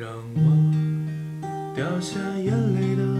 让我掉下眼泪的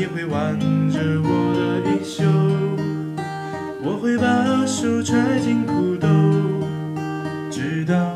你会挽着我的衣袖我会把手揣进裤兜直到